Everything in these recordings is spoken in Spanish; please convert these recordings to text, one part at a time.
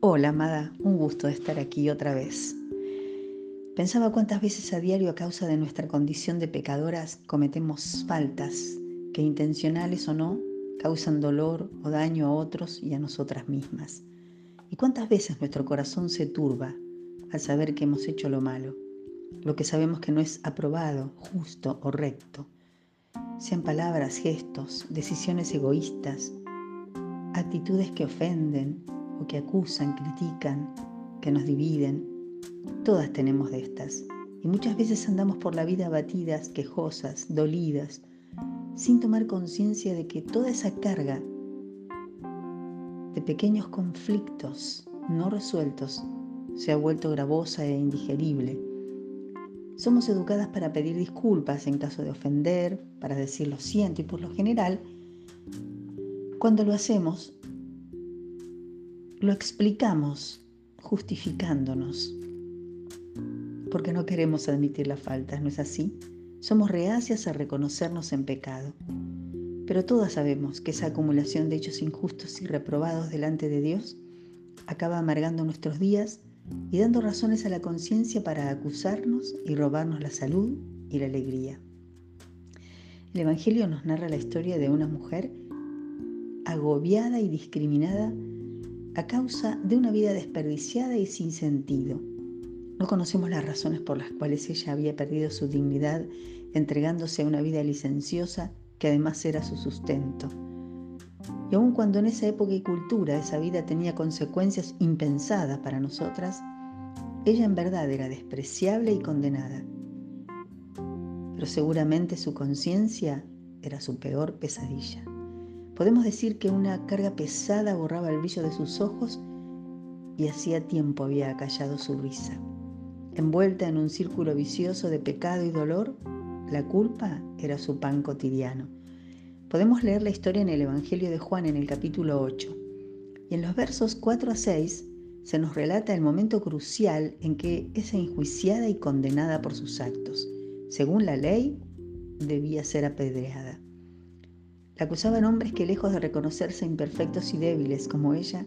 Hola, amada, un gusto estar aquí otra vez. Pensaba cuántas veces a diario a causa de nuestra condición de pecadoras cometemos faltas que intencionales o no causan dolor o daño a otros y a nosotras mismas. Y cuántas veces nuestro corazón se turba al saber que hemos hecho lo malo, lo que sabemos que no es aprobado, justo o recto. Sean palabras, gestos, decisiones egoístas, actitudes que ofenden, o que acusan, critican, que nos dividen. Todas tenemos de estas. Y muchas veces andamos por la vida abatidas, quejosas, dolidas, sin tomar conciencia de que toda esa carga de pequeños conflictos no resueltos se ha vuelto gravosa e indigerible. Somos educadas para pedir disculpas en caso de ofender, para decir lo siento y por lo general, cuando lo hacemos, lo explicamos justificándonos, porque no queremos admitir la falta, ¿no es así? Somos reacias a reconocernos en pecado. Pero todas sabemos que esa acumulación de hechos injustos y reprobados delante de Dios acaba amargando nuestros días y dando razones a la conciencia para acusarnos y robarnos la salud y la alegría. El Evangelio nos narra la historia de una mujer agobiada y discriminada a causa de una vida desperdiciada y sin sentido. No conocemos las razones por las cuales ella había perdido su dignidad entregándose a una vida licenciosa que además era su sustento. Y aun cuando en esa época y cultura esa vida tenía consecuencias impensadas para nosotras, ella en verdad era despreciable y condenada. Pero seguramente su conciencia era su peor pesadilla. Podemos decir que una carga pesada borraba el brillo de sus ojos y hacía tiempo había acallado su risa. Envuelta en un círculo vicioso de pecado y dolor, la culpa era su pan cotidiano. Podemos leer la historia en el Evangelio de Juan en el capítulo 8. Y en los versos 4 a 6 se nos relata el momento crucial en que es enjuiciada y condenada por sus actos. Según la ley, debía ser apedreada. La acusaban hombres que lejos de reconocerse imperfectos y débiles como ella,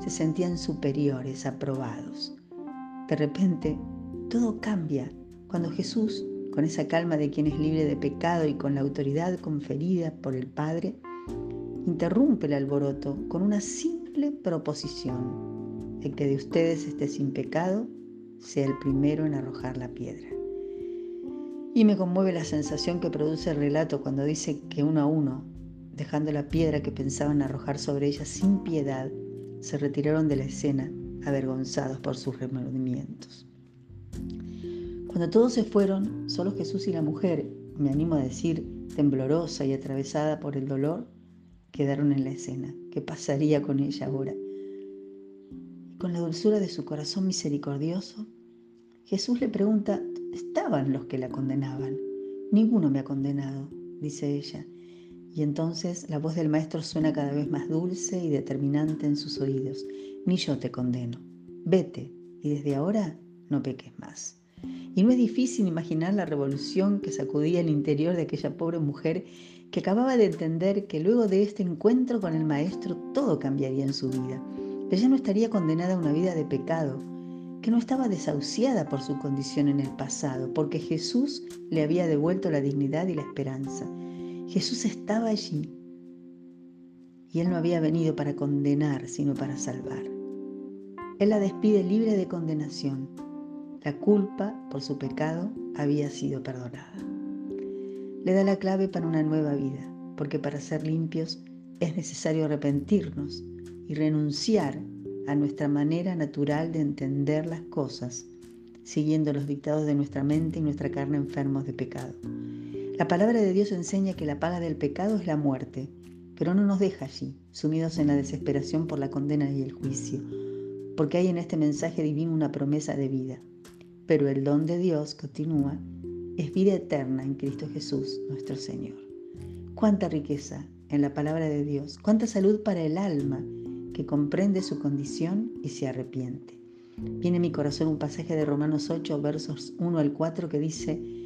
se sentían superiores, aprobados. De repente, todo cambia cuando Jesús, con esa calma de quien es libre de pecado y con la autoridad conferida por el Padre, interrumpe el alboroto con una simple proposición. El que de ustedes esté sin pecado, sea el primero en arrojar la piedra. Y me conmueve la sensación que produce el relato cuando dice que uno a uno dejando la piedra que pensaban arrojar sobre ella sin piedad, se retiraron de la escena, avergonzados por sus remordimientos. Cuando todos se fueron, solo Jesús y la mujer, me animo a decir, temblorosa y atravesada por el dolor, quedaron en la escena. ¿Qué pasaría con ella ahora? Con la dulzura de su corazón misericordioso, Jesús le pregunta, ¿dónde estaban los que la condenaban? Ninguno me ha condenado, dice ella. Y entonces la voz del maestro suena cada vez más dulce y determinante en sus oídos. Ni yo te condeno. Vete y desde ahora no peques más. Y no es difícil imaginar la revolución que sacudía el interior de aquella pobre mujer que acababa de entender que luego de este encuentro con el Maestro todo cambiaría en su vida. Ella no estaría condenada a una vida de pecado, que no estaba desahuciada por su condición en el pasado, porque Jesús le había devuelto la dignidad y la esperanza. Jesús estaba allí y Él no había venido para condenar, sino para salvar. Él la despide libre de condenación. La culpa por su pecado había sido perdonada. Le da la clave para una nueva vida, porque para ser limpios es necesario arrepentirnos y renunciar a nuestra manera natural de entender las cosas, siguiendo los dictados de nuestra mente y nuestra carne enfermos de pecado. La palabra de Dios enseña que la paga del pecado es la muerte, pero no nos deja allí, sumidos en la desesperación por la condena y el juicio, porque hay en este mensaje divino una promesa de vida. Pero el don de Dios, continúa, es vida eterna en Cristo Jesús, nuestro Señor. Cuánta riqueza en la palabra de Dios, cuánta salud para el alma que comprende su condición y se arrepiente. Viene en mi corazón un pasaje de Romanos 8, versos 1 al 4 que dice,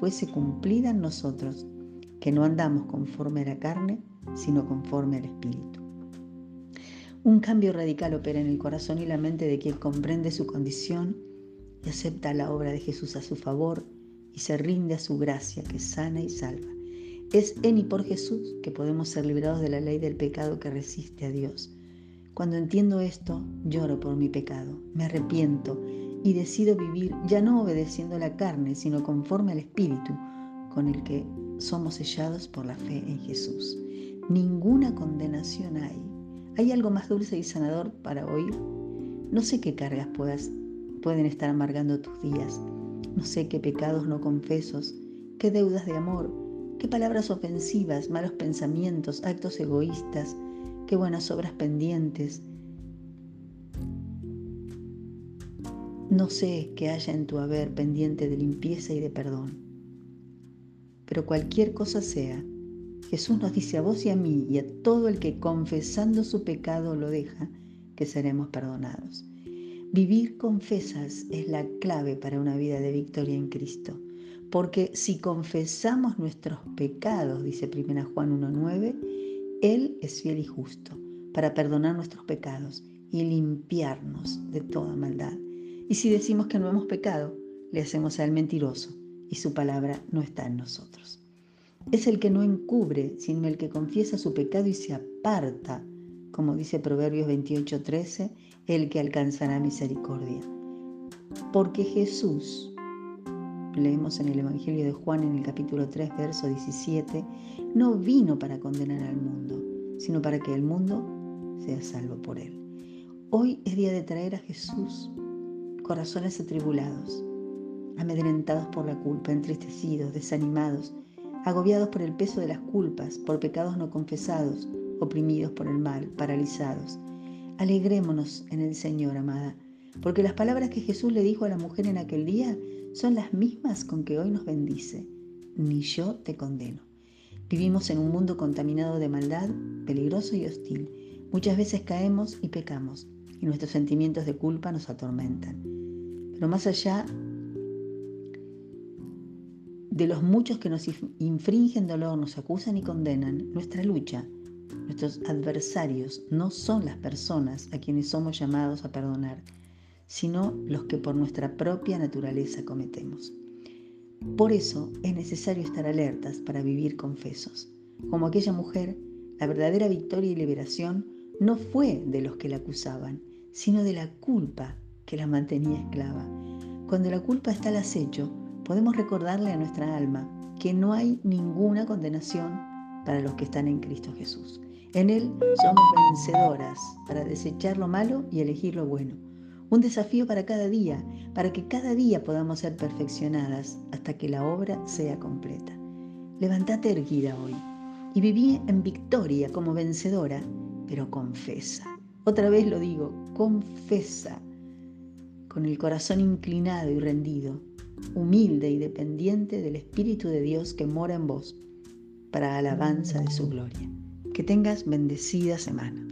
fuese cumplida en nosotros, que no andamos conforme a la carne, sino conforme al Espíritu. Un cambio radical opera en el corazón y la mente de quien comprende su condición y acepta la obra de Jesús a su favor y se rinde a su gracia que sana y salva. Es en y por Jesús que podemos ser liberados de la ley del pecado que resiste a Dios. Cuando entiendo esto, lloro por mi pecado, me arrepiento y decido vivir ya no obedeciendo la carne, sino conforme al Espíritu, con el que somos sellados por la fe en Jesús. Ninguna condenación hay. ¿Hay algo más dulce y sanador para oír? No sé qué cargas puedas pueden estar amargando tus días. No sé qué pecados no confesos, qué deudas de amor, qué palabras ofensivas, malos pensamientos, actos egoístas, qué buenas obras pendientes. No sé qué haya en tu haber pendiente de limpieza y de perdón. Pero cualquier cosa sea, Jesús nos dice a vos y a mí y a todo el que confesando su pecado lo deja, que seremos perdonados. Vivir confesas es la clave para una vida de victoria en Cristo. Porque si confesamos nuestros pecados, dice 1 Juan 1.9, Él es fiel y justo para perdonar nuestros pecados y limpiarnos de toda maldad. Y si decimos que no hemos pecado, le hacemos al mentiroso y su palabra no está en nosotros. Es el que no encubre, sino el que confiesa su pecado y se aparta como dice Proverbios 28:13, el que alcanzará misericordia. Porque Jesús, leemos en el Evangelio de Juan en el capítulo 3, verso 17, no vino para condenar al mundo, sino para que el mundo sea salvo por él. Hoy es día de traer a Jesús corazones atribulados, amedrentados por la culpa, entristecidos, desanimados, agobiados por el peso de las culpas, por pecados no confesados, oprimidos por el mal, paralizados. Alegrémonos en el Señor, amada, porque las palabras que Jesús le dijo a la mujer en aquel día son las mismas con que hoy nos bendice. Ni yo te condeno. Vivimos en un mundo contaminado de maldad, peligroso y hostil. Muchas veces caemos y pecamos, y nuestros sentimientos de culpa nos atormentan. Pero más allá de los muchos que nos infringen dolor, nos acusan y condenan, nuestra lucha Nuestros adversarios no son las personas a quienes somos llamados a perdonar, sino los que por nuestra propia naturaleza cometemos. Por eso es necesario estar alertas para vivir confesos. Como aquella mujer, la verdadera victoria y liberación no fue de los que la acusaban, sino de la culpa que la mantenía esclava. Cuando la culpa está al acecho, podemos recordarle a nuestra alma que no hay ninguna condenación para los que están en Cristo Jesús. En Él somos vencedoras para desechar lo malo y elegir lo bueno. Un desafío para cada día, para que cada día podamos ser perfeccionadas hasta que la obra sea completa. Levantate erguida hoy y viví en victoria como vencedora, pero confesa. Otra vez lo digo, confesa, con el corazón inclinado y rendido, humilde y dependiente del Espíritu de Dios que mora en vos para alabanza de su gloria. Que tengas bendecida semana.